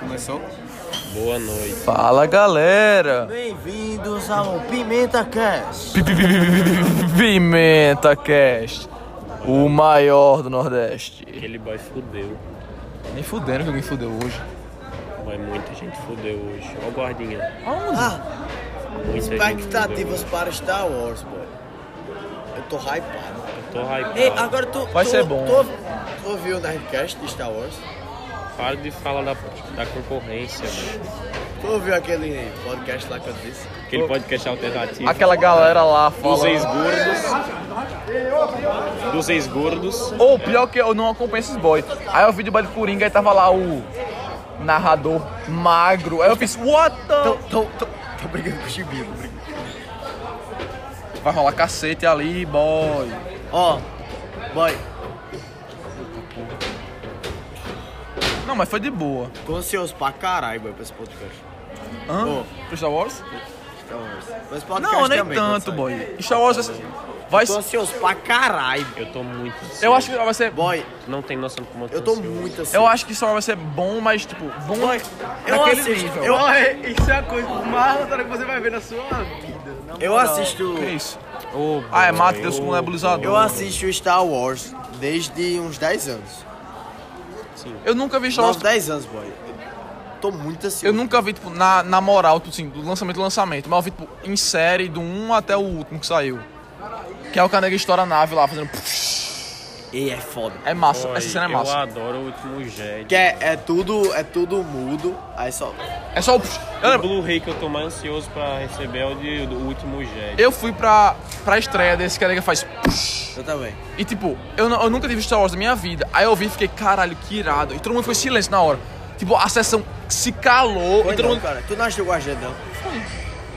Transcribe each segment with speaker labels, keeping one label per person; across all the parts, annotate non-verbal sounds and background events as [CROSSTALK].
Speaker 1: Começou?
Speaker 2: Boa noite.
Speaker 3: Fala galera!
Speaker 1: Bem-vindos ao Pimenta Cast.
Speaker 3: Pi- pi- pi- pi- pi- Pimenta Cast, o maior do Nordeste.
Speaker 2: Aquele boy fudeu.
Speaker 3: Nem fudendo que alguém fudeu hoje.
Speaker 2: Boy, muita gente fudeu hoje. Ó, guardinha.
Speaker 1: Ah,
Speaker 2: Muita gente
Speaker 1: expectativas para Star Wars, boy. Eu tô hypado.
Speaker 2: Eu tô hypado.
Speaker 1: Ei, agora tu.
Speaker 3: Vai
Speaker 1: tu,
Speaker 3: ser bom.
Speaker 1: Tu, tu ouviu o Nerdcast de Star Wars?
Speaker 2: Para de falar da, da concorrência, mano.
Speaker 1: Tu ouviu aquele podcast lá que eu disse?
Speaker 2: Aquele podcast alternativo.
Speaker 3: Aquela galera lá
Speaker 2: Dos
Speaker 3: fala.
Speaker 2: ex-gordos. Dos ex-gordos.
Speaker 3: Ou pior que eu não acompanho esses boys. Aí eu vi de boy de Coringa e tava lá o narrador magro. Aí eu fiz, what the...
Speaker 1: Tô, tô, tô, tô brigando com o brigando.
Speaker 3: Vai rolar cacete ali, boy.
Speaker 1: Ó, boy,
Speaker 3: Não, mas foi de boa.
Speaker 1: tô ansioso pra caralho, boy, pra esse podcast.
Speaker 3: Hã?
Speaker 1: Ô.
Speaker 3: Pro Star Wars?
Speaker 1: Star Wars. Mas podcast
Speaker 3: Não, nem
Speaker 1: também, quando
Speaker 3: tanto,
Speaker 1: sai.
Speaker 3: boy. Star Wars vai- vai...
Speaker 1: Tô ansioso pra caralho.
Speaker 2: Eu tô muito ansioso.
Speaker 3: Eu acho que vai ser...
Speaker 1: Boy,
Speaker 2: Tu não tem noção de como eu tô
Speaker 1: eu tô
Speaker 2: ansioso.
Speaker 1: muito ansioso.
Speaker 3: Eu acho que Star Wars vai ser bom, mas tipo, bom
Speaker 1: Boy, eu
Speaker 3: naquele
Speaker 1: assisto,
Speaker 3: nível.
Speaker 1: eu,
Speaker 4: Isso é a coisa mais aleatória que você vai ver na sua vida. na
Speaker 1: eu assisto.
Speaker 3: Que isso?
Speaker 2: Ô,
Speaker 3: Ah, é
Speaker 2: boy,
Speaker 3: mata Deus com
Speaker 2: ô,
Speaker 3: nebulizador.
Speaker 1: Eu assisto Star Wars desde uns 10 anos.
Speaker 3: Eu nunca vi Star Wars.
Speaker 1: Nossa, 10 anos, boy. Eu tô muito ansioso.
Speaker 3: Eu nunca vi, tipo, na, na moral, tipo, assim, do lançamento do lançamento, mas eu vi, tipo, em série, do 1 até o último que saiu. Que é o Canega estoura a nave lá, fazendo.
Speaker 1: E é foda.
Speaker 3: É massa,
Speaker 2: boy,
Speaker 3: essa cena é
Speaker 2: Eu
Speaker 3: massa.
Speaker 2: adoro o último Jedi.
Speaker 1: Que é, é tudo, é tudo mudo, aí só.
Speaker 3: É só o. Eu,
Speaker 2: O Blu-ray que eu tô mais ansioso pra receber é o de, do último Jedi.
Speaker 3: eu fui pra, pra estreia desse Canega faz.
Speaker 1: Eu também.
Speaker 3: E tipo, eu, não- eu nunca tive Star Wars na minha vida. Aí eu vi e fiquei, caralho, que irado. E todo mundo foi silêncio na hora. Tipo, a sessão se calou
Speaker 1: Foi
Speaker 3: e todo
Speaker 1: não,
Speaker 3: mundo.
Speaker 1: cara. Tu não assistiu com a gente, não?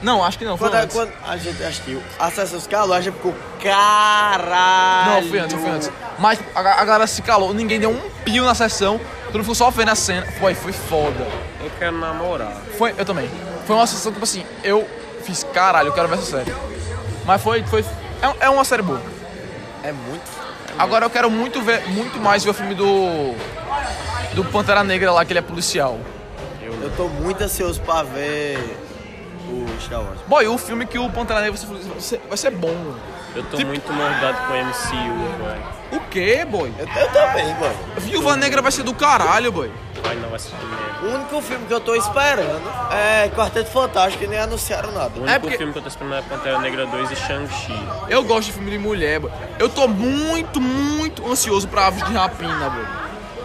Speaker 3: Não, acho que não, foi
Speaker 1: Quando, a-
Speaker 3: antes.
Speaker 1: quando a gente assistiu, a sessão se calou, a gente ficou caralho.
Speaker 3: Não, eu fui antes, eu fui antes. Mas a, a galera se calou, ninguém deu um pio na sessão, todo mundo ficou só vendo a cena. Foi, foi foda.
Speaker 2: Eu quero namorar.
Speaker 3: Foi, eu também. Foi uma sessão, tipo assim, eu fiz, caralho, eu quero ver essa série. Mas foi, foi, é, é uma série boa.
Speaker 1: É muito.
Speaker 3: Agora eu quero muito ver, muito mais ver o filme do, do Pantera Negra lá, que ele é policial.
Speaker 1: Eu tô muito ansioso pra ver Wars.
Speaker 3: Boy, o filme que o Pantera Negra vai ser, vai ser- bom.
Speaker 2: Eu tô
Speaker 3: Tipo-
Speaker 2: muito mordado com o MCU, boy.
Speaker 3: O quê, boy?
Speaker 1: Eu, eu também, boy.
Speaker 3: Viúva Negra vai ser do caralho, boy.
Speaker 2: Vai não, vai ser merda.
Speaker 1: O único filme que eu tô esperando é Quarteto Fantástico e nem anunciaram nada.
Speaker 2: O único
Speaker 3: É porque-
Speaker 2: filme que eu tô esperando é Pantera Negra 2 e Shang-Chi.
Speaker 3: Eu gosto de filme de mulher, boy. Eu tô muito, muito ansioso pra Aves de Rapina, boy.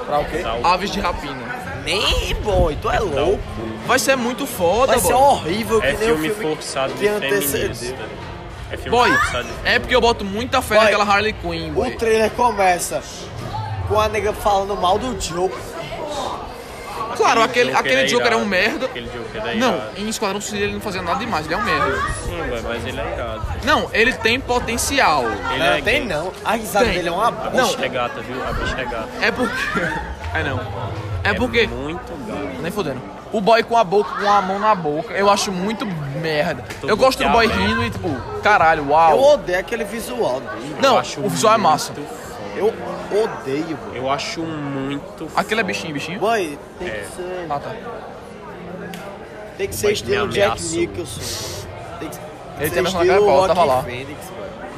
Speaker 1: Pra o quê?
Speaker 3: Aves de Rapina.
Speaker 1: Nem, boy, tu é
Speaker 2: tá o
Speaker 1: louco.
Speaker 3: Vai ser muito foda,
Speaker 1: Vai ser
Speaker 3: boy.
Speaker 1: horrível que
Speaker 2: É
Speaker 1: nem
Speaker 2: filme
Speaker 1: o filme
Speaker 2: forçado de
Speaker 1: antecedeu.
Speaker 2: feminista. É filme
Speaker 3: Boy,
Speaker 2: forçado de
Speaker 3: é porque eu boto muita fé
Speaker 1: Boy,
Speaker 3: naquela Harley Quinn,
Speaker 1: O
Speaker 3: boy.
Speaker 1: trailer começa com a nega falando mal do Joker.
Speaker 3: Claro, aquele,
Speaker 2: Joker
Speaker 3: aquele
Speaker 2: é
Speaker 3: Joker é um
Speaker 2: irado.
Speaker 3: merda.
Speaker 2: Aquele Joker é
Speaker 3: Não, em Esquadrão Suicida ele não fazia nada demais, ele é um merda.
Speaker 2: Sim, mas ele é irado.
Speaker 3: Não, ele tem potencial.
Speaker 2: Ele
Speaker 1: Não,
Speaker 2: é
Speaker 1: tem
Speaker 2: gay.
Speaker 1: não. A risada
Speaker 3: Tem.
Speaker 1: dele é uma
Speaker 2: A
Speaker 1: bosta.
Speaker 3: Não.
Speaker 2: bicha é gata, viu? A bicha é gata.
Speaker 3: É porque. [LAUGHS] É não. É porque.
Speaker 2: muito.
Speaker 3: Nem fodendo. O boy com a boca, com a mão na boca, eu acho muito merda.
Speaker 2: Todo
Speaker 3: Eu gosto do boy
Speaker 2: aberto.
Speaker 3: rindo e tipo, caralho,
Speaker 1: Eu
Speaker 3: uau.
Speaker 1: odeio aquele visual dele.
Speaker 3: Não,
Speaker 2: Eu acho
Speaker 3: o visual é massa.
Speaker 2: foda.
Speaker 1: Eu odeio, boy.
Speaker 2: Eu acho muito
Speaker 3: Aquele é bichinho, bichinho?
Speaker 1: Boy, tem
Speaker 2: É.
Speaker 1: que ser.
Speaker 3: Ah, tá.
Speaker 1: Tem que ser estilo Jack. Nicholson. Tem que
Speaker 3: Ele
Speaker 1: ser
Speaker 3: tem a mesma cara tava lá.
Speaker 1: Boy.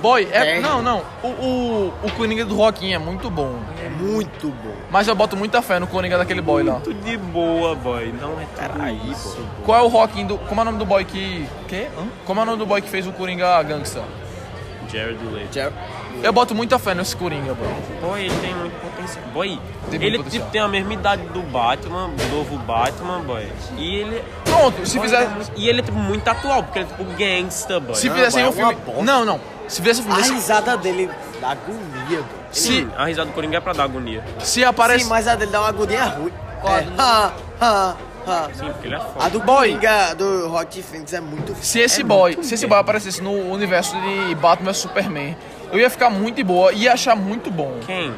Speaker 3: Boy, é. Não, não. O, o, o Coringa do Rockinho é muito bom.
Speaker 1: É muito bom.
Speaker 3: Mas eu boto muita fé no Coringa daquele boy lá.
Speaker 2: muito de boa, boy. Não é tudo
Speaker 1: Peraí,
Speaker 2: isso,
Speaker 1: boy.
Speaker 3: Qual é o Rockinho do. Como é o nome do boy que. Quê? Hã? Como é o nome do boy que fez o Coringa Gangsta?
Speaker 2: Jared Leto.
Speaker 1: Jer-
Speaker 3: Eu boto muita fé nesse Coringa, boy.
Speaker 2: Boy, ele tem muito potencial. Boy,
Speaker 3: Tem muito
Speaker 2: ele
Speaker 3: potencial.
Speaker 2: tipo, tem a mesma idade do Batman, do novo Batman, boy. E ele.
Speaker 3: Pronto, se
Speaker 2: boy,
Speaker 3: fizer.
Speaker 2: E ele é tipo, muito atual, porque ele é tipo gangsta, boy.
Speaker 3: Se
Speaker 1: Não,
Speaker 3: fizessem
Speaker 1: boy,
Speaker 3: um
Speaker 1: é
Speaker 3: filme.
Speaker 1: bosta.
Speaker 3: Não, não. Se fizesse um
Speaker 1: A
Speaker 3: filme.
Speaker 1: risada dele dá agonia, boy.
Speaker 3: Se,
Speaker 2: Sim, a risada do Coringa é pra dar agonia.
Speaker 3: se aparece.
Speaker 1: Sim, mas a dele dá uma agonia ruim. É. Ha, ha, ha.
Speaker 2: Sim, porque ele é
Speaker 1: A
Speaker 2: foda.
Speaker 1: do
Speaker 3: Boy.
Speaker 1: Coringa do Rock Phoenix é muito
Speaker 3: Se esse
Speaker 1: é
Speaker 3: boy, se esse boy aparecesse no universo de Batman vs Superman, eu ia ficar muito de boa, ia achar muito bom.
Speaker 2: Quem?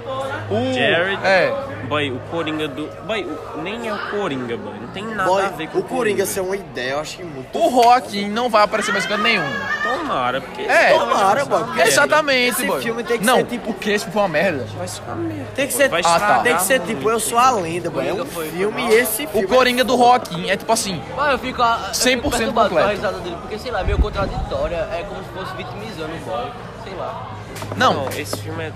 Speaker 3: O
Speaker 2: Jared?
Speaker 3: É.
Speaker 2: Boy, o Coringa do. Boy, o- nem é o Coringa, boy. Não tem nada
Speaker 1: Boy,
Speaker 2: a ver com
Speaker 1: o Coringa ser uma ideia, eu achei muito.
Speaker 3: O Joaquim não vai aparecer mais canto nenhum.
Speaker 2: Tomara, porque.
Speaker 3: É.
Speaker 1: Tomara, boy. porque
Speaker 3: Exatamente,
Speaker 1: esse
Speaker 3: boy.
Speaker 1: filme tem que
Speaker 3: não,
Speaker 1: ser tipo.
Speaker 3: porque esse filme foi uma merda.
Speaker 2: Vai ser uma merda.
Speaker 1: Tem que ser,
Speaker 2: Vai
Speaker 3: Ah, tá.
Speaker 1: tem que ser tipo, eu sou a lenda, boy. É um filme e esse
Speaker 3: O
Speaker 1: filme.
Speaker 3: Coringa do Joaquim é tipo assim,
Speaker 5: Mas eu fico, a- eu
Speaker 3: 100%
Speaker 5: fico perturbado com a
Speaker 3: completo.
Speaker 5: risada dele, porque sei lá, é meio contraditória, é como se fosse vitimizando o boy, sei lá.
Speaker 3: Não,
Speaker 2: Não, esse filme é.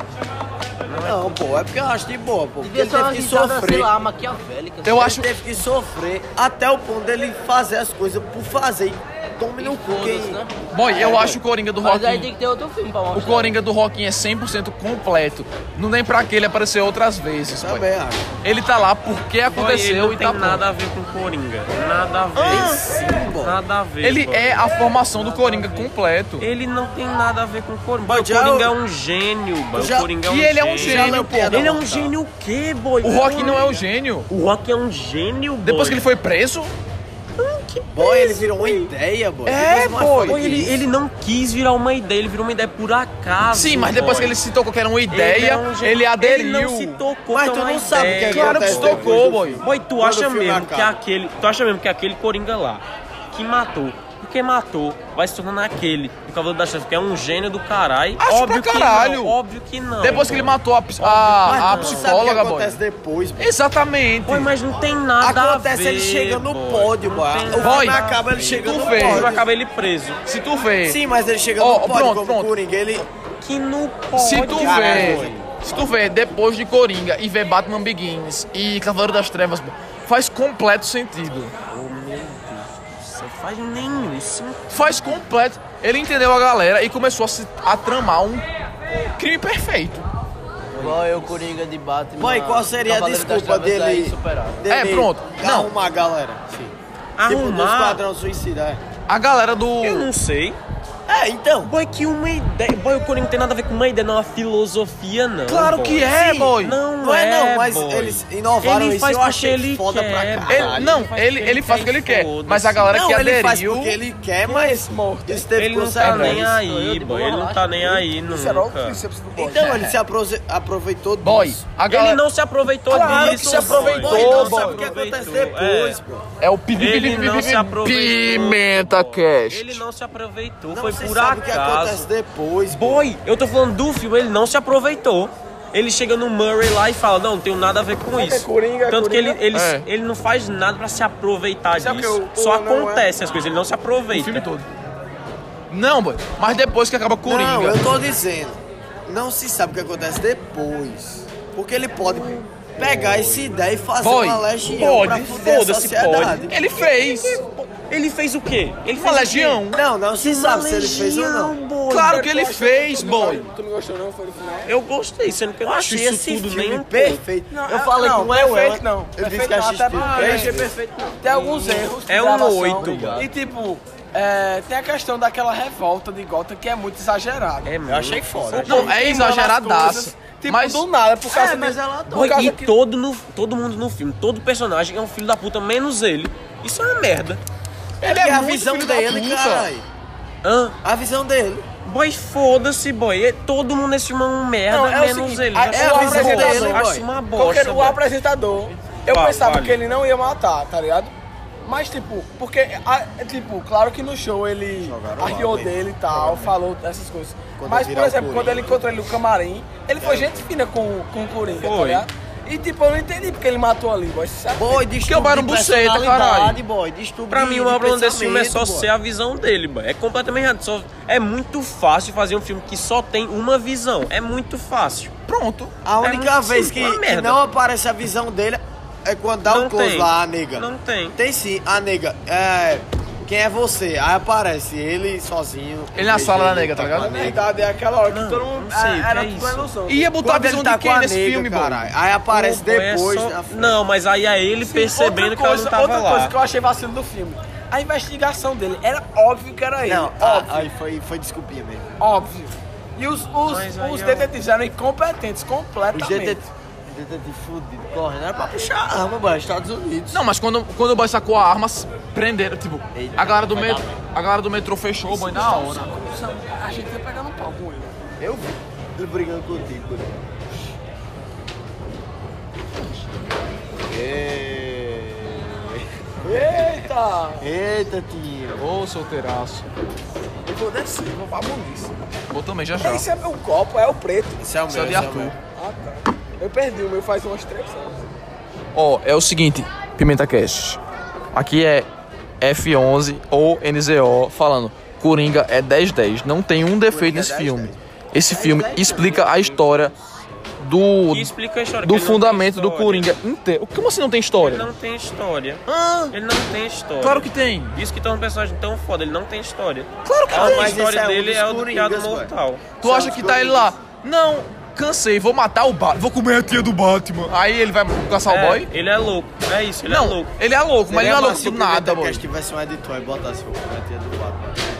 Speaker 1: Não, pô, é porque eu acho de boa, pô. Porque
Speaker 5: Devia
Speaker 1: ele
Speaker 5: ser uma
Speaker 1: teve que
Speaker 5: risada, sei
Speaker 1: sofrer.
Speaker 5: lá, maquiavélica.
Speaker 3: eu
Speaker 1: Ele
Speaker 3: acho
Speaker 1: teve que sofrer até o ponto dele fazer as coisas por fazer. E tome no cu quem.
Speaker 5: né?
Speaker 3: Boy, eu acho o Coringa do
Speaker 5: Mas aí tem que ter outro filme pra
Speaker 3: O
Speaker 5: mostrar.
Speaker 3: Coringa do Joaquim é 100% completo. Não tem pra que ele aparecer outras vezes.
Speaker 1: Também acho.
Speaker 3: Ele tá lá porque
Speaker 2: Boy, ele
Speaker 3: aconteceu
Speaker 2: não
Speaker 3: e
Speaker 2: tem
Speaker 3: tá
Speaker 2: nada
Speaker 3: pronto.
Speaker 2: a ver com o Coringa. Nada a ver.
Speaker 1: Sim, boy.
Speaker 2: Nada a ver.
Speaker 3: Ele é a formação do Coringa completo.
Speaker 2: Ele não tem nada a ver com o Coringa.
Speaker 1: Mas
Speaker 2: o Coringa é um gênio, boy.
Speaker 1: já-
Speaker 2: O Coringa é um
Speaker 3: E ele é um
Speaker 2: gênio.
Speaker 3: gênio, pô.
Speaker 2: Ele é um gênio o quê, boy?
Speaker 3: O Joaquim não é o gênio.
Speaker 2: O Rock é um gênio, boy.
Speaker 3: Depois que ele foi preso,
Speaker 1: Boy, ele virou uma ideia, boy.
Speaker 3: É, boy.
Speaker 2: Boy,
Speaker 1: que
Speaker 2: ele,
Speaker 1: isso.
Speaker 2: ele não quis virar uma ideia, ele virou uma ideia por acaso.
Speaker 3: sim, mas depois
Speaker 2: boy.
Speaker 3: que ele se tocou que era uma
Speaker 2: Ele
Speaker 3: ideia,
Speaker 2: é gênio.
Speaker 3: ele aderiu.
Speaker 2: Ele não se tocou
Speaker 1: Mas
Speaker 2: que é
Speaker 1: tu não sabe o que é
Speaker 3: Claro que se tocou, boy.
Speaker 2: Boy, tu acha mesmo que aquele. Tu acha mesmo que aquele Coringa lá que matou. Porque matou, vai se tornando aquele do Cavaleiro das Trevas, que é um gênio do caralho.
Speaker 3: Acho
Speaker 2: óbvio
Speaker 3: pra
Speaker 2: que
Speaker 3: caralho.
Speaker 2: não, óbvio que não.
Speaker 3: Depois que ele
Speaker 2: boy.
Speaker 3: matou a, a, a
Speaker 1: que
Speaker 3: psicóloga, boy.
Speaker 1: acontece depois, boy.
Speaker 3: Exatamente.
Speaker 2: Boy, mas não tem nada a
Speaker 1: Acontece
Speaker 2: ver.
Speaker 1: ele chega no
Speaker 2: boy.
Speaker 1: pódio,
Speaker 2: Não
Speaker 1: boy. O
Speaker 3: Boy,
Speaker 1: acaba ele chegando
Speaker 3: tu
Speaker 1: no.
Speaker 2: Vai
Speaker 1: pódio.
Speaker 2: acabar ele preso.
Speaker 3: Se tu vê,
Speaker 1: Sim, mas ele chega
Speaker 3: Ó,
Speaker 1: no pódio
Speaker 3: pronto, pronto.
Speaker 1: Coringa. Ele...
Speaker 2: Que não pode.
Speaker 3: se tu
Speaker 2: caralho.
Speaker 3: vê, se tu vê depois de Coringa e ver Batman Begins e Cavaleiro das Trevas, faz completo sentido.
Speaker 2: Oh, meu Deus do céu, faz nenhum sentido.
Speaker 3: Faz completo. Ele entendeu a galera e começou a, se, a tramar um crime perfeito.
Speaker 5: Boy, o Coringa de Batman.
Speaker 1: Boy, qual seria a
Speaker 5: Cavaleiro das
Speaker 1: desculpa
Speaker 5: Trevas é
Speaker 1: dele? dele
Speaker 3: É, pronto. Não.
Speaker 1: Arrumar a galera. Sim. Tipo, do
Speaker 2: Arrumar.
Speaker 1: Esquadrão Suicida. é.
Speaker 3: A galera do.
Speaker 2: Eu não sei.
Speaker 1: É, então.
Speaker 2: Boy, que uma ideia. Boy, o Coringa não tem nada a ver com uma ideia, não é uma filosofia, não.
Speaker 3: Claro
Speaker 2: boy.
Speaker 3: que é,
Speaker 1: Sim.
Speaker 3: boy.
Speaker 2: Não,
Speaker 1: Não é não,
Speaker 2: é,
Speaker 1: mas
Speaker 2: boy.
Speaker 1: eles inovaram
Speaker 2: ele
Speaker 1: isso,
Speaker 2: faz
Speaker 1: eu achei
Speaker 2: ele
Speaker 1: foda
Speaker 2: quer,
Speaker 1: pra
Speaker 2: boy.
Speaker 1: caralho.
Speaker 3: Ele, não,
Speaker 2: faz
Speaker 3: ele,
Speaker 2: porque
Speaker 3: ele faz o que ele quer. Mas a galera
Speaker 1: Não,
Speaker 3: que
Speaker 1: ele faz
Speaker 3: aderiu.
Speaker 1: porque ele quer, mas isso teve
Speaker 2: Ele não tá nem
Speaker 1: consequências.
Speaker 2: aí, boy. Ele não tá nem aí nunca.
Speaker 1: Então, ele se aproveitou
Speaker 3: Boy,
Speaker 1: disso.
Speaker 3: a galera.
Speaker 2: Ele não se aproveitou
Speaker 3: que
Speaker 2: disso.
Speaker 3: se aproveitou,
Speaker 2: boy.
Speaker 1: Boy, não
Speaker 3: boy.
Speaker 1: sabe o que acontece depois,
Speaker 2: é.
Speaker 1: pô.
Speaker 3: É o
Speaker 2: não.
Speaker 3: Pimenta Cast.
Speaker 2: Ele não se aproveitou,
Speaker 1: Não
Speaker 2: foi
Speaker 1: se
Speaker 2: por
Speaker 1: sabe o que acontece depois, pô.
Speaker 2: Boy, eu tô falando do filme, ele não se aproveitou. Ele chega no Murray lá e fala, não, não tenho nada a ver com isso.
Speaker 4: Coringa, é
Speaker 2: Tanto que ele,
Speaker 4: Coringa.
Speaker 2: ele,
Speaker 3: É.
Speaker 2: ele não faz nada pra se aproveitar
Speaker 4: Sabe
Speaker 2: disso.
Speaker 4: que o-
Speaker 2: Só
Speaker 4: não é-
Speaker 2: acontece as coisas, ele não se aproveita.
Speaker 3: O filme todo. Não, boy. Mas depois que acaba Coringa.
Speaker 1: Não, eu tô dizendo. Não se sabe o que acontece depois. Porque ele pode pegar essa ideia e fazer
Speaker 3: Boy,
Speaker 1: uma legião pra
Speaker 2: pode,
Speaker 1: fuder a
Speaker 2: foda-se,
Speaker 1: sociedade.
Speaker 2: pode.
Speaker 3: Ele fez.
Speaker 2: Ele fez o quê? Ele fez o quê?
Speaker 3: legião.
Speaker 1: Não, não se sabe se ele fez ou não.
Speaker 2: boy.
Speaker 3: Claro que ele fez, boy.
Speaker 4: Tu não gostou não? Foi no final?
Speaker 2: Eu gostei, sendo que eu não acho
Speaker 1: Achei
Speaker 2: isso
Speaker 1: esse
Speaker 2: tudo
Speaker 1: filme
Speaker 2: nem
Speaker 1: perfeito.
Speaker 4: Não,
Speaker 1: eu
Speaker 4: é-
Speaker 1: falei
Speaker 4: não,
Speaker 1: com o El,
Speaker 4: perfeito não.
Speaker 1: Ele disse que
Speaker 4: não,
Speaker 1: achei
Speaker 4: eu achei
Speaker 1: perfeito.
Speaker 4: perfeito não. Tem alguns erros
Speaker 2: É um oito.
Speaker 4: E tipo, é, tem a questão daquela revolta de Gotham que é muito exagerada.
Speaker 2: É
Speaker 1: Eu achei foda.
Speaker 3: Não, é exageradaço.
Speaker 4: Tipo,
Speaker 3: Mas-
Speaker 4: do nada, por causa
Speaker 1: É, mas ela
Speaker 4: por
Speaker 2: Boy,
Speaker 4: causa
Speaker 2: e
Speaker 4: que-
Speaker 2: todo, no, todo mundo no filme, todo personagem é um filho da puta, menos ele. Isso é uma merda.
Speaker 3: Ele
Speaker 1: é a
Speaker 3: muito
Speaker 1: visão
Speaker 3: filho da
Speaker 1: dele,
Speaker 3: puta.
Speaker 1: caralho.
Speaker 2: Hã?
Speaker 1: A visão dele.
Speaker 2: Boy, foda-se, boy. É- Todo mundo nesse é um merda,
Speaker 4: Não, é o
Speaker 2: menos
Speaker 4: seguinte,
Speaker 2: ele.
Speaker 4: a-
Speaker 1: é a visão dele,
Speaker 2: Acho
Speaker 1: boy.
Speaker 2: uma
Speaker 4: Porque
Speaker 2: bosta,
Speaker 4: o
Speaker 2: boy.
Speaker 4: apresentador, eu pensava
Speaker 2: fale.
Speaker 4: que ele não ia matar, tá ligado? Mas, tipo, porque, a- é, tipo, claro que no show ele arriou dele e tal, falou essas coisas.
Speaker 1: Quando
Speaker 4: Mas, por
Speaker 1: o
Speaker 4: exemplo, quando ele encontrou ele no camarim, ele foi gente fina com, com o Coringa, tá
Speaker 2: Foi.
Speaker 4: ligado? E, tipo, eu não entendi porque ele matou ali, boy. Sabe?
Speaker 1: Boy, distúrbio
Speaker 3: Byron
Speaker 1: de
Speaker 3: Buceta,
Speaker 1: personalidade,
Speaker 3: caralho.
Speaker 1: boy. Distúrbio
Speaker 2: Pra
Speaker 1: de-
Speaker 2: mim, o
Speaker 1: de
Speaker 2: maior problema desse filme é só
Speaker 1: pensamento,
Speaker 2: ser a visão dele, boy. É completamente errado. Só- é muito fácil fazer um filme que só tem uma visão. É muito fácil.
Speaker 3: Pronto.
Speaker 1: A única
Speaker 2: muito
Speaker 1: vez
Speaker 2: simples,
Speaker 1: que,
Speaker 2: uma
Speaker 1: que
Speaker 2: merda.
Speaker 1: não aparece a visão dele é quando dá
Speaker 2: Não
Speaker 1: o close
Speaker 2: tem.
Speaker 1: lá, a nega.
Speaker 2: Não tem.
Speaker 1: Tem sim, a nega. É. Quem é você? Aí aparece ele sozinho.
Speaker 3: Ele na sala da nega, tá ligado?
Speaker 4: Na verdade, é aquela hora que
Speaker 2: Não,
Speaker 4: todo mundo.
Speaker 2: não sei, que
Speaker 4: era
Speaker 2: é
Speaker 4: tudo
Speaker 2: isso?
Speaker 4: ilusão.
Speaker 3: Ia botar a visão
Speaker 1: tá
Speaker 3: de quem nesse
Speaker 1: nega,
Speaker 3: filme,
Speaker 1: caralho. Aí aparece
Speaker 2: é
Speaker 1: depois
Speaker 2: só-
Speaker 1: na frente.
Speaker 2: Não, mas aí é ele percebendo
Speaker 4: outra
Speaker 2: que ela não tava
Speaker 4: outra
Speaker 2: lá.
Speaker 4: coisa que eu achei vacilo do filme. A investigação dele era óbvio que era ele.
Speaker 1: Não, ah,
Speaker 4: óbvio.
Speaker 1: aí foi, foi desculpinha mesmo.
Speaker 4: Óbvio. E os, os, os
Speaker 2: é
Speaker 4: detetives eram incompetentes
Speaker 1: Os
Speaker 4: completamente
Speaker 1: detetive corre, correndo. Era pra puxar a arma, boy, Estados Unidos.
Speaker 3: Não, mas quando, quando o boy sacou a arma, prenderam, tipo,
Speaker 1: Eita,
Speaker 3: a galera do
Speaker 1: metro,
Speaker 3: metrô. A galera do metro fechou o boy na hora.
Speaker 4: A gente vai pegar no pau com ele.
Speaker 1: Eu vi ele brigando contigo, boy. Né?
Speaker 4: Eita!
Speaker 1: Eita, tio!
Speaker 3: Ô, solteiraço!
Speaker 4: Eu vou descer, vou pra munição.
Speaker 3: Vou também, já já.
Speaker 4: Esse é meu copo, é o preto.
Speaker 1: Esse é o
Speaker 3: é
Speaker 1: meu. Esse é de
Speaker 3: Arthur.
Speaker 1: É
Speaker 4: ah, tá. Eu perdi o meu faz umas três anos.
Speaker 3: Ó, é o seguinte, Pimenta Cast. Aqui é F11 ou NZO falando. Coringa é 10-10. Não tem um defeito
Speaker 1: Coringa é
Speaker 3: nesse
Speaker 1: 10-10.
Speaker 3: filme. Esse filme explica a história do,
Speaker 2: explica a história.
Speaker 3: do
Speaker 2: ele não
Speaker 3: fundamento do. Coringa inteiro. Como assim não tem
Speaker 2: Ele
Speaker 3: história?
Speaker 2: não tem história.
Speaker 3: Ah,
Speaker 2: Ele não tem história.
Speaker 3: claro que tem.
Speaker 2: Isso que torna um personagem tão foda, ele não tem história.
Speaker 3: Claro que
Speaker 2: A
Speaker 3: tem.
Speaker 1: mas
Speaker 2: história
Speaker 1: é um
Speaker 2: dele
Speaker 1: dos
Speaker 2: é o do
Speaker 1: Coringas,
Speaker 2: piado mortal.
Speaker 3: Tu acha que tá ele lá? Não, cansei, vou matar o Batman. Vou comer a tia do Batman. Aí ele vai caçar o
Speaker 2: É,
Speaker 3: boy?
Speaker 2: ele é louco. É isso, ele
Speaker 3: não,
Speaker 2: é louco.
Speaker 3: ele é louco, mas ele não é louco do
Speaker 1: o
Speaker 3: nada, boy.
Speaker 1: Tivesse um editor e botasse o tia do Batman.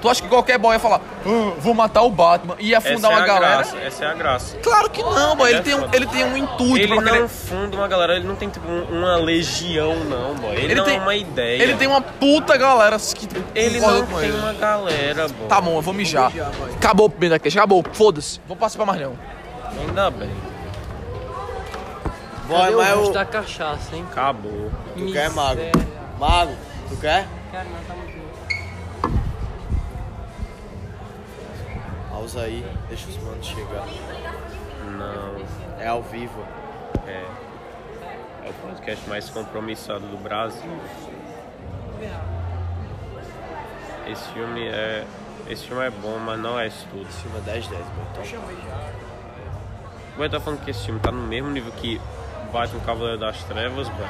Speaker 3: Tu acha que qualquer boy ia falar, "Ah, vou matar o Batman e ia
Speaker 2: Essa
Speaker 3: afundar
Speaker 2: é
Speaker 3: uma
Speaker 2: a
Speaker 3: galera?
Speaker 2: graça. Essa é a graça.
Speaker 3: Claro que não, boy. Ele,
Speaker 2: é
Speaker 3: tem um, ele tem um intuito
Speaker 2: Ele
Speaker 3: pra
Speaker 2: não
Speaker 3: querer-
Speaker 2: funda uma galera, ele não tem tipo um- uma legião, não, boy. Ele, não
Speaker 3: tem
Speaker 2: é uma ideia.
Speaker 3: Ele tem uma puta galera que
Speaker 2: Ele não tem
Speaker 3: ele.
Speaker 2: uma galera, boy.
Speaker 3: Tá bom, eu vou mijar. Acabou o primeiro daqui, acabou. Foda-se. Vou passar pra mais não.
Speaker 2: Ainda bem.
Speaker 1: Boy,
Speaker 5: Cadê o
Speaker 1: mas o...
Speaker 5: da cachaça, hein?
Speaker 2: Acabou.
Speaker 1: Tu quer, Mago?
Speaker 5: Miséria.
Speaker 1: Mago, tu quer?
Speaker 5: Cara, não tá muito bom.
Speaker 1: Pausa aí, deixa os manos chegar.
Speaker 2: Não.
Speaker 1: É ao vivo.
Speaker 2: É. É o podcast mais compromissado do Brasil. Esse filme é. Esse filme é bom, mas não é isso tudo.
Speaker 1: Esse filme é 10 10, então.
Speaker 2: Vai tá falando que esse filme tá no mesmo nível que Batman Cavaleiro das Trevas, velho.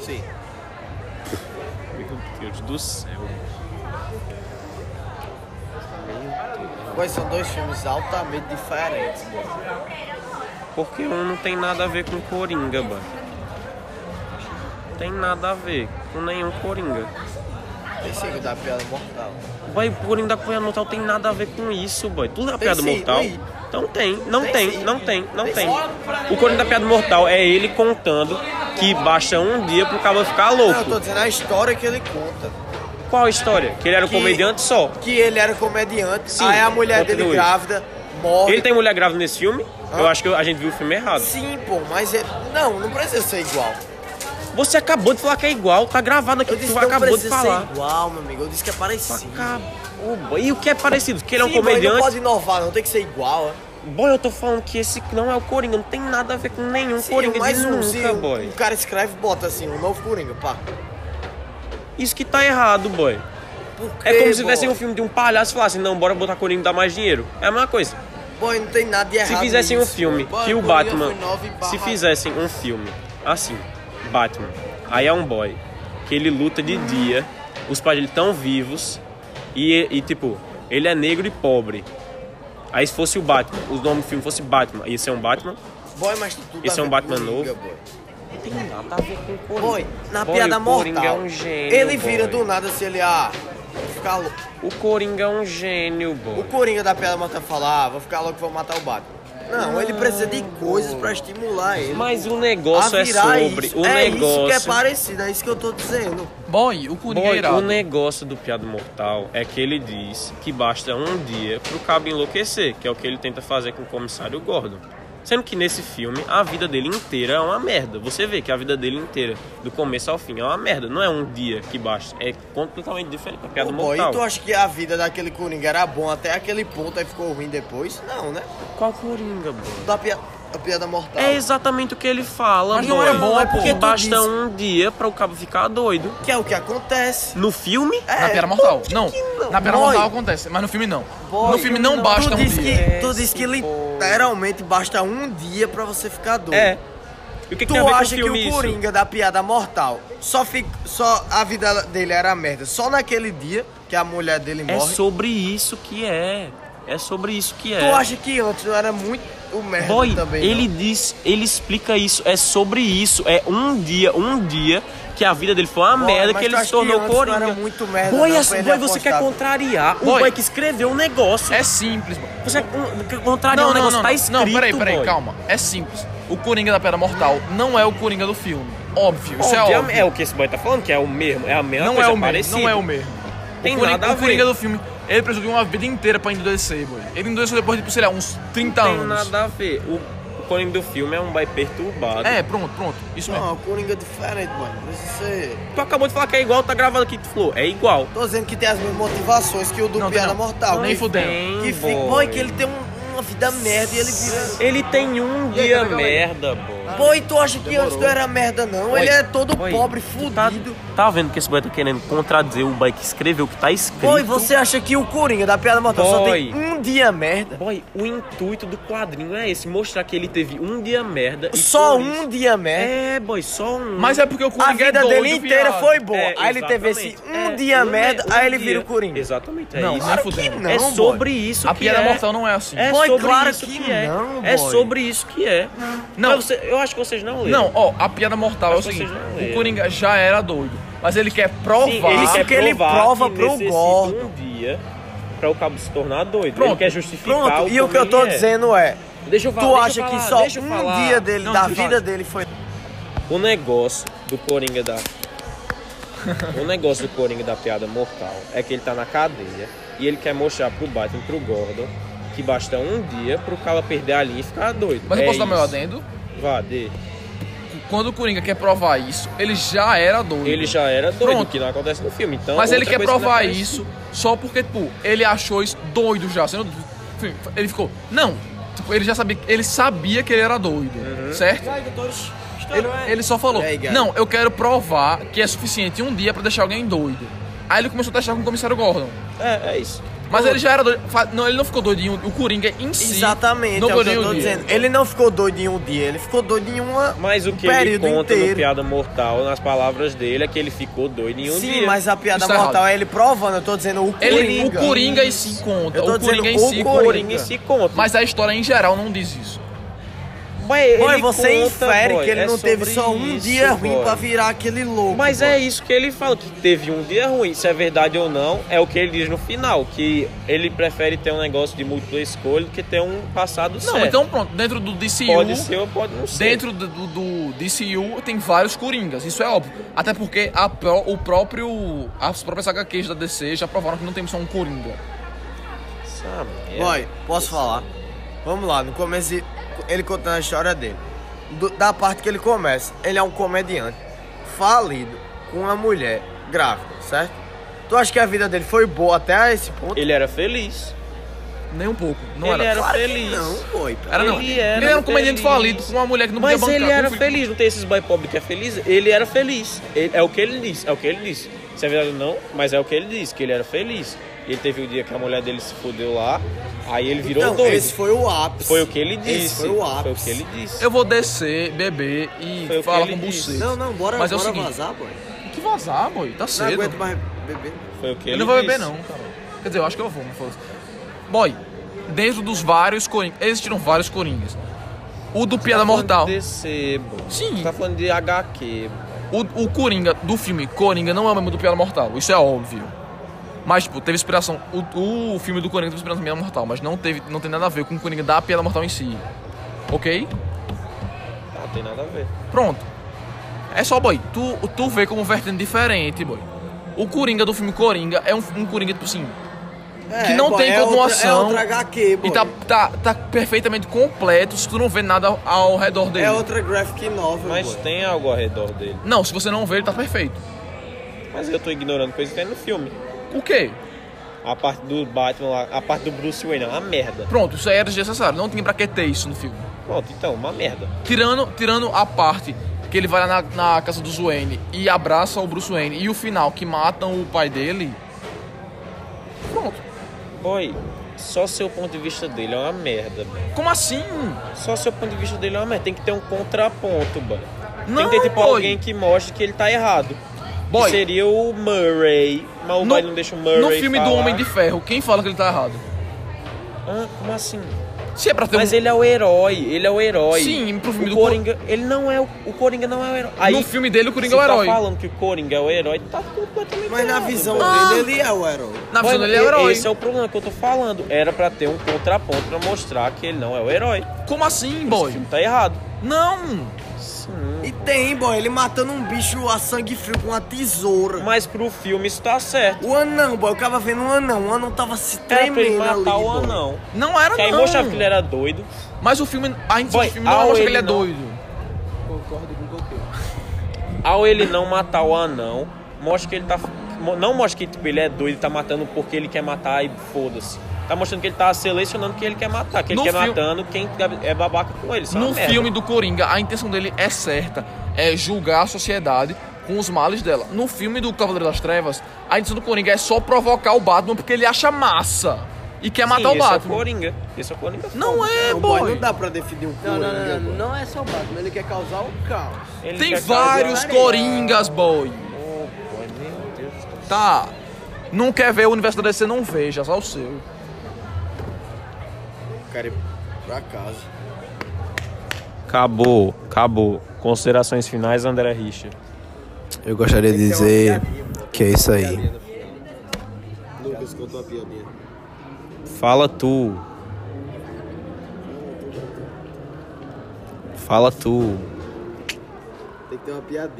Speaker 1: Sim.
Speaker 2: Meu Deus do céu.
Speaker 1: Pois são dois filmes altamente diferentes.
Speaker 2: Porque um não tem nada a ver com Coringa, mano. Não tem nada a ver com nenhum Coringa.
Speaker 1: O da piada mortal.
Speaker 2: Boy, o Coringa da Piada Mortal tem nada a ver com isso, boy. Tudo é
Speaker 1: Tem
Speaker 2: Piada Mortal.
Speaker 1: aí.
Speaker 2: Então tem, não
Speaker 1: Tem
Speaker 2: não tem, não
Speaker 1: Tem.
Speaker 2: O Coringa da Piada Mortal é ele contando que basta um dia pro cabo ficar
Speaker 1: Não, eu
Speaker 2: louco.
Speaker 1: tô dizendo a história que ele conta.
Speaker 2: Qual a história? Que ele era um
Speaker 1: Que-
Speaker 2: comediante só.
Speaker 1: Que ele era comediante,
Speaker 2: Sim,
Speaker 1: aí a mulher dele
Speaker 2: continue.
Speaker 1: grávida morre.
Speaker 2: Ele tem mulher grávida nesse filme? Eu acho que a gente viu o filme errado.
Speaker 1: Sim, pô, mas ele... Não, não precisa ser igual.
Speaker 2: Você acabou de falar que é igual, tá gravado aqui,
Speaker 1: Eu disse não
Speaker 2: acabou de falar.
Speaker 1: ser igual, meu amigo. Eu disse que é parecido.
Speaker 2: Acabou. E o que é parecido? Que ele é um
Speaker 1: Sim, boy, não
Speaker 2: comediante.
Speaker 1: pode inovar, não tem que ser igual. é.
Speaker 2: Boy, eu tô falando que esse não é o Coringa, não tem nada a ver com nenhum
Speaker 1: Sim,
Speaker 2: Coringa
Speaker 1: mais
Speaker 2: de
Speaker 1: um,
Speaker 2: nunca, boy.
Speaker 1: o cara escreve e bota assim, um novo Coringa, pá.
Speaker 2: Isso que tá errado, boy.
Speaker 1: Por
Speaker 2: É
Speaker 1: quê,
Speaker 2: como se tivesse um filme de um palhaço e falassem, não, bora botar Coringa e dar mais dinheiro. É a mesma coisa.
Speaker 1: Boy, não tem nada de errado
Speaker 2: Se fizessem um filme
Speaker 1: boy.
Speaker 2: que o Batman. Se fizessem um filme assim, Batman, aí é um boy, que ele luta de dia, os pais dele estão vivos, e, e tipo, ele é negro e pobre. Aí se fosse o Batman, o nome do filme fosse Batman, ia ser um Batman,
Speaker 1: Boy, mas tudo
Speaker 2: Esse
Speaker 1: a
Speaker 2: é um Batman novo.
Speaker 1: boy.
Speaker 2: não tem nada a ver com Coringa.
Speaker 1: Boy, na
Speaker 2: Boy,
Speaker 1: piada
Speaker 2: o Coringa
Speaker 1: mortal,
Speaker 2: é um gênio,
Speaker 1: ele vira
Speaker 2: boy.
Speaker 1: do nada se ele, ah, vou ficar louco.
Speaker 2: O Coringa é um gênio,
Speaker 1: O
Speaker 2: boy.
Speaker 1: Coringa da piada mortal fala, ah, vou ficar louco, vou matar o Batman. Não, ele precisa de coisas pra estimular ele.
Speaker 2: Mas o negócio é sobre.
Speaker 1: isso.
Speaker 2: O
Speaker 1: é isso que é
Speaker 2: negócio.
Speaker 1: parecido, é isso que eu tô dizendo.
Speaker 3: Boy, o Coringa
Speaker 2: o negócio do Piado Mortal é que ele diz que basta um dia pro cabo enlouquecer, que é o que ele tenta fazer com o comissário Gordon. Sendo que nesse filme a vida dele inteira é uma merda. Você vê que a vida dele inteira, do começo ao fim, é uma merda. Não é um dia que basta. É completamente diferente da Piada
Speaker 1: Ô, boy,
Speaker 2: Mortal.
Speaker 1: e tu acha que a vida daquele Coringa era bom até aquele ponto aí ficou ruim depois? Não, né?
Speaker 2: Qual Coringa, boy?
Speaker 1: Da piada, da piada mortal.
Speaker 2: É exatamente o que ele fala,
Speaker 3: Mas não era bom,
Speaker 1: é porque
Speaker 2: que basta
Speaker 1: disse-
Speaker 2: um dia para o cabo ficar doido.
Speaker 1: Que é o que acontece.
Speaker 2: No filme?
Speaker 1: É,
Speaker 3: Na Piada Mortal.
Speaker 1: que
Speaker 3: Não,
Speaker 1: que não?
Speaker 3: na Piada
Speaker 1: Boy,
Speaker 3: Mortal acontece, mas no filme não.
Speaker 1: boy,
Speaker 3: no filme não,
Speaker 2: não.
Speaker 3: basta
Speaker 1: tu
Speaker 3: um
Speaker 1: disse
Speaker 3: dia.
Speaker 1: que, tu disse que literalmente basta um dia pra você ficar doido.
Speaker 2: É. E o que, que
Speaker 1: Tu
Speaker 2: tem a ver com o
Speaker 1: acha que o
Speaker 2: isso?
Speaker 1: Coringa da piada mortal só, fica, só a vida dele era merda só naquele dia que a mulher dele
Speaker 2: É
Speaker 1: morre?
Speaker 2: sobre isso que é. É sobre isso que é.
Speaker 1: Tu acha que antes não era muito o merda
Speaker 2: Boy,
Speaker 1: também?
Speaker 2: ele
Speaker 1: não?
Speaker 2: diz, ele explica isso, é sobre isso, é um dia, um dia que a vida dele foi uma
Speaker 1: Boy,
Speaker 2: merda que ele se tornou
Speaker 1: que antes não
Speaker 2: Coringa.
Speaker 1: era muito merda
Speaker 2: boy,
Speaker 1: não,
Speaker 2: é- boy, você quer contrariar o
Speaker 3: Boy.
Speaker 2: boy que escreveu o negócio.
Speaker 3: É simples, boy.
Speaker 2: Você quer contrariar
Speaker 3: Não,
Speaker 2: o
Speaker 3: não,
Speaker 2: negócio,
Speaker 3: não,
Speaker 2: tá
Speaker 3: não.
Speaker 2: escrito,
Speaker 3: Não, peraí, peraí,
Speaker 2: boy.
Speaker 3: calma. É simples. O Coringa da Piada Mortal não é o Coringa do filme. Óbvio, isso é óbvio.
Speaker 2: é o que esse boy tá falando, que é o mesmo, é a mesma
Speaker 3: Não
Speaker 2: coisa,
Speaker 3: é o mesmo, não é o mesmo.
Speaker 2: Tem
Speaker 3: o Coringa,
Speaker 2: nada a
Speaker 3: o Coringa
Speaker 2: ver.
Speaker 3: do filme, ele precisou de uma vida inteira pra endurecer, boy. Ele endureceu depois de, sei lá, uns 30
Speaker 2: Tem
Speaker 3: anos.
Speaker 2: nada a ver. O Coringa do filme é um boy perturbado.
Speaker 3: É, pronto, pronto. Isso mesmo.
Speaker 1: Não, o Coringa é diferente, mano. Você...
Speaker 2: Tu acabou de falar que é igual, tá gravado aqui, tu falou. É igual.
Speaker 1: Tô dizendo que tem as mesmas motivações que o do
Speaker 3: Não, tem
Speaker 1: Piada
Speaker 3: não.
Speaker 1: Mortal.
Speaker 3: Nem
Speaker 1: que,
Speaker 3: fudendo.
Speaker 1: Que fica...
Speaker 2: boy.
Speaker 1: Boy, que ele tem um- uma vida merda e ele vira...
Speaker 2: Ele tem um
Speaker 3: aí,
Speaker 2: dia
Speaker 3: pega aí.
Speaker 2: merda, boy.
Speaker 1: Pô, e tu acha que antes não era merda, não?
Speaker 2: Oi.
Speaker 1: Ele é todo
Speaker 2: Oi.
Speaker 1: pobre,
Speaker 2: Tá,
Speaker 1: fudido.
Speaker 2: tá vendo que esse boy tá querendo contradizer o boy que escreveu o que tá escrito?
Speaker 1: Pô, e você acha que o Coringa da Piada Mortal só tem
Speaker 2: Boy.
Speaker 1: um dia merda?
Speaker 2: Boy, o intuito do quadrinho é esse, mostrar que ele teve um dia merda. e
Speaker 1: Só um
Speaker 2: isso-
Speaker 1: dia merda?
Speaker 2: É, boy, só um.
Speaker 3: Mas é porque o
Speaker 1: A
Speaker 3: Coringa é
Speaker 1: vida
Speaker 3: doido,
Speaker 1: dele inteira
Speaker 3: viado.
Speaker 1: foi boa.
Speaker 2: É,
Speaker 1: aí ele teve esse um
Speaker 2: É,
Speaker 1: dia
Speaker 2: um-
Speaker 1: merda,
Speaker 2: um
Speaker 1: aí ele
Speaker 2: dia.
Speaker 1: vira o Coringa.
Speaker 2: Exatamente, é
Speaker 3: Não,
Speaker 2: isso.
Speaker 1: que
Speaker 3: fudendo.
Speaker 1: não,
Speaker 2: é
Speaker 1: boy.
Speaker 2: sobre isso
Speaker 3: A
Speaker 2: que
Speaker 3: piada
Speaker 2: é.
Speaker 3: mortal não é assim.
Speaker 2: É
Speaker 1: Boy,
Speaker 2: sobre
Speaker 1: claro
Speaker 2: isso
Speaker 1: que
Speaker 2: que, é.
Speaker 1: não,
Speaker 2: é sobre isso que é.
Speaker 3: Não.
Speaker 2: Mas você- eu acho que vocês não leram.
Speaker 3: Não, ó, a piada mortal é o
Speaker 2: Acho
Speaker 3: seguinte: o. Coringa já era doido, mas ele quer provar.
Speaker 2: Sim, ele
Speaker 1: Isso
Speaker 2: quer
Speaker 1: que ele
Speaker 2: provar
Speaker 1: prova
Speaker 2: que
Speaker 1: pro Gordon.
Speaker 2: um dia pra o cabo se tornar doido.
Speaker 3: Pronto,
Speaker 2: Ele quer justificar
Speaker 1: Pronto, e o que eu tô
Speaker 2: é.
Speaker 1: dizendo é...
Speaker 2: Deixa eu falar,
Speaker 1: Tu acha que só um
Speaker 2: falar.
Speaker 1: dia dele,
Speaker 3: Não,
Speaker 1: da vida
Speaker 3: falar.
Speaker 1: dele foi...
Speaker 2: O negócio do Coringa da. [LAUGHS] o negócio do Coringa da piada mortal é que ele tá na cadeia e ele quer mostrar pro Batman pro Gordon que basta um dia pro cara perder a linha e ficar doido.
Speaker 3: Mas eu
Speaker 2: É
Speaker 3: posso dar meu
Speaker 2: isso.
Speaker 3: adendo?
Speaker 2: Vá, dê.
Speaker 3: Quando o Coringa quer provar isso, ele já era doido.
Speaker 2: Ele já era doido,
Speaker 3: Pronto.
Speaker 2: que não acontece no filme. Então,
Speaker 3: Mas ele quer
Speaker 2: que
Speaker 3: provar
Speaker 2: aparece.
Speaker 3: isso só porque, tipo, ele achou isso doido já. Você não- enfim, Ele ficou. Não, tipo, ele já sabia. Ele sabia que ele era doido.
Speaker 2: Uhum.
Speaker 3: Certo? Ele, ele só falou, não, eu quero provar que é suficiente um dia pra deixar alguém doido. Aí ele começou a testar com o comissário Gordon.
Speaker 2: É, é isso.
Speaker 3: Mas ele já era doido. Não, ele não ficou doidinho. O Coringa em si.
Speaker 1: Exatamente,
Speaker 3: não
Speaker 1: é o que
Speaker 3: doidinho
Speaker 1: eu tô
Speaker 3: dia.
Speaker 1: dizendo. Ele não ficou doido em um dia, ele ficou doido em uma...
Speaker 2: Mas o que
Speaker 1: um
Speaker 2: ele
Speaker 1: período
Speaker 2: conta
Speaker 1: inteiro.
Speaker 2: no Piada Mortal, nas palavras dele, é que ele ficou doido em um
Speaker 1: Sim,
Speaker 2: dia.
Speaker 1: mas a piada
Speaker 3: Isso tá
Speaker 1: mortal
Speaker 3: errado.
Speaker 1: é ele provando, eu tô dizendo o
Speaker 3: Ele,
Speaker 1: Coringa.
Speaker 3: o Coringa em si conta.
Speaker 1: Eu tô
Speaker 3: O Coringa em
Speaker 1: dizendo
Speaker 3: si
Speaker 1: o. Coringa.
Speaker 2: Coringa em si conta.
Speaker 3: Mas a história em geral não diz isso.
Speaker 2: Mas
Speaker 1: Boy, você
Speaker 2: conta,
Speaker 1: infere
Speaker 2: boy,
Speaker 1: que ele
Speaker 2: é
Speaker 1: não teve só um
Speaker 2: isso,
Speaker 1: dia ruim
Speaker 2: boy.
Speaker 1: pra virar aquele louco.
Speaker 2: Mas é isso que ele fala, que teve um dia ruim. Se é verdade ou não, é o que ele diz no final. Que ele prefere ter um negócio de múltipla escolha do que ter um passado
Speaker 3: Não,
Speaker 2: certo.
Speaker 3: então pronto. Dentro do DCU.
Speaker 2: Pode ser ou pode não ser.
Speaker 3: Dentro do, do, DCU tem vários Coringas, isso é óbvio. Até porque a o próprio. As próprias HQs da DC já provaram que não tem só um Coringa.
Speaker 2: Essa merda.
Speaker 1: Boy, posso falar? Vamos lá, no começo ele contando a história dele. Do- da parte que ele começa, ele é um comediante falido com uma mulher grávida, certo? Tu acha que a vida dele foi boa até esse ponto?
Speaker 2: Ele era feliz.
Speaker 3: Nem um pouco. Não
Speaker 2: ele
Speaker 3: era.
Speaker 2: era
Speaker 1: Claro que
Speaker 2: feliz.
Speaker 1: Não, boy.
Speaker 3: Era não.
Speaker 2: Ele era
Speaker 3: Ele era um comediante
Speaker 2: feliz.
Speaker 3: falido com uma mulher que não
Speaker 2: Mas
Speaker 3: podia bancar.
Speaker 2: ele era feliz, não tem esses boy pobre que é feliz? Ele era feliz. Ele- é o que ele disse, é o que ele disse. Se é verdade ou não, mas é o que ele disse, que ele era feliz. Ele teve o dia que a mulher dele se fudeu lá, aí ele virou
Speaker 1: Não,
Speaker 2: doido.
Speaker 1: esse foi o ápice.
Speaker 2: Foi o que ele disse.
Speaker 1: Esse foi o ápice.
Speaker 2: Foi o que ele disse.
Speaker 3: Eu vou descer, beber e
Speaker 2: Foi
Speaker 3: falar com
Speaker 2: disse.
Speaker 3: você.
Speaker 1: Não, não, bora,
Speaker 3: Mas é o
Speaker 1: bora
Speaker 3: seguinte,
Speaker 1: vazar, boy.
Speaker 3: Que vazar, boy. Tá
Speaker 1: Não
Speaker 3: cedo.
Speaker 1: aguento mais beber.
Speaker 2: Foi o que
Speaker 3: Eu
Speaker 2: ele
Speaker 3: não vou
Speaker 2: disse.
Speaker 3: beber, não, cara. Quer dizer, eu acho que eu vou, mas foda-se. Boy, dentro dos vários Coringas. Existiram vários Coringas. O do Piada Mortal.
Speaker 2: Tá DC, bro.
Speaker 3: Sim.
Speaker 2: Tá falando de HQ.
Speaker 3: O, o Coringa do filme Coringa não é o mesmo do Piada Mortal, isso é óbvio. Mas, tipo, teve inspiração. O, o filme do Coringa teve inspiração na Piada Mortal, mas não, teve, não tem nada a ver com o Coringa da Piada Mortal em si. Ok?
Speaker 2: Não tem nada a ver.
Speaker 3: Pronto. É só, boy, tu, tu vê como vertente diferente, boy. O Coringa do filme Coringa é um, um Coringa, tipo assim, que não
Speaker 1: boy,
Speaker 3: tem
Speaker 1: é outra-
Speaker 3: continuação.
Speaker 1: É outra HQ, boy.
Speaker 3: e tá, tá, tá perfeitamente completo se tu não vê nada ao, ao redor dele.
Speaker 1: É outra graphic novel,
Speaker 2: Mas
Speaker 1: boy.
Speaker 2: tem algo ao redor dele.
Speaker 3: Não, se você não vê, ele tá perfeito.
Speaker 2: Mas eu tô ignorando coisa que tem no filme.
Speaker 3: O quê?
Speaker 2: A parte do Batman lá, a parte do Bruce Wayne, é uma merda.
Speaker 3: Pronto, isso aí era desnecessário. Não tinha pra que ter isso no filme.
Speaker 2: Pronto, então, uma merda.
Speaker 3: Tirando, tirando a parte que ele vai lá na, na casa do Wayne e abraça o Bruce Wayne e o final que matam o pai dele. Pronto.
Speaker 2: Boy, só seu ponto de vista dele é uma merda, boy.
Speaker 3: Como assim?
Speaker 2: Só seu ponto de vista dele é uma merda. Tem que ter um contraponto, boy.
Speaker 3: Não,
Speaker 2: Tem que ter, tipo,
Speaker 3: boy.
Speaker 2: alguém que mostre que ele tá errado.
Speaker 3: Boy.
Speaker 2: Que seria o Murray. Mas o boy não deixa o Murray
Speaker 3: no filme do
Speaker 2: falar.
Speaker 3: Homem de Ferro, quem fala que ele tá errado?
Speaker 2: Ah, como assim?
Speaker 3: Se é pra ter
Speaker 2: Mas
Speaker 3: um...
Speaker 2: ele é o herói, ele é o herói.
Speaker 3: Sim, pro filme
Speaker 2: o
Speaker 3: do
Speaker 2: Coringa, ele não é o, o Coringa não é o herói. Aí,
Speaker 3: no filme dele, o Coringa é o herói.
Speaker 2: tá falando que o Coringa é o herói, tá completamente
Speaker 1: Mas na
Speaker 2: errado,
Speaker 1: visão
Speaker 2: velho.
Speaker 1: dele, ele é o herói.
Speaker 3: Na
Speaker 2: Boy,
Speaker 3: visão dele, ele é o herói.
Speaker 2: Esse é o problema que eu tô falando. Era pra ter um contraponto pra mostrar que ele não é o herói.
Speaker 3: Como assim,
Speaker 2: Esse
Speaker 3: boy?
Speaker 2: filme tá errado.
Speaker 3: Não!
Speaker 2: Não.
Speaker 1: E tem, boy, ele matando um bicho a sangue frio com uma tesoura.
Speaker 2: Mas pro filme isso tá certo.
Speaker 1: O anão, boy, eu tava vendo um anão, o anão tava se
Speaker 2: Era pra ele
Speaker 1: tremendo ali,
Speaker 2: matar o
Speaker 1: boy.
Speaker 2: anão.
Speaker 3: Não era
Speaker 2: Que aí
Speaker 3: não.
Speaker 2: mostrava que ele era doido.
Speaker 3: Mas o filme, a gente
Speaker 2: Boy,
Speaker 3: do filme não mostra que ele é
Speaker 2: não-
Speaker 3: doido.
Speaker 5: Concordo com o que
Speaker 2: Ao ele não matar o anão, mostra que ele tá. Não mostra que tipo, ele é doido e tá matando porque ele quer matar e foda-se. Tá mostrando que ele tá selecionando quem ele quer matar, que ele
Speaker 3: No
Speaker 2: quer matando quem é babaca com ele. É
Speaker 3: No filme do Coringa, a intenção dele é certa, é julgar a sociedade com os males dela. No filme do Cavaleiro das Trevas, a intenção do Coringa é só provocar o Batman porque ele acha massa e quer
Speaker 2: Sim,
Speaker 3: matar o
Speaker 2: esse É o
Speaker 3: Batman.
Speaker 2: Coringa. Esse é o Coringa.
Speaker 3: Não é,
Speaker 1: Não, boy,
Speaker 3: boy.
Speaker 1: não dá pra definir um
Speaker 5: Não, não,
Speaker 1: Coringa,
Speaker 5: não,
Speaker 1: boy.
Speaker 5: não, não é só o Batman, ele quer causar o caos.
Speaker 2: Ele
Speaker 3: Tem vários Coringas, boy.
Speaker 2: Oh, boy, meu Deus do céu.
Speaker 3: Tá. Não quer ver o universo da DC, não veja, só o seu.
Speaker 1: Quero ir pra casa.
Speaker 2: Acabou, acabou. Considerações finais, André Richa.
Speaker 6: Eu gostaria de dizer que é isso aí.
Speaker 1: Lucas contou uma piadinha.
Speaker 2: Fala tu. Fala tu.
Speaker 1: Tem que ter uma piadinha.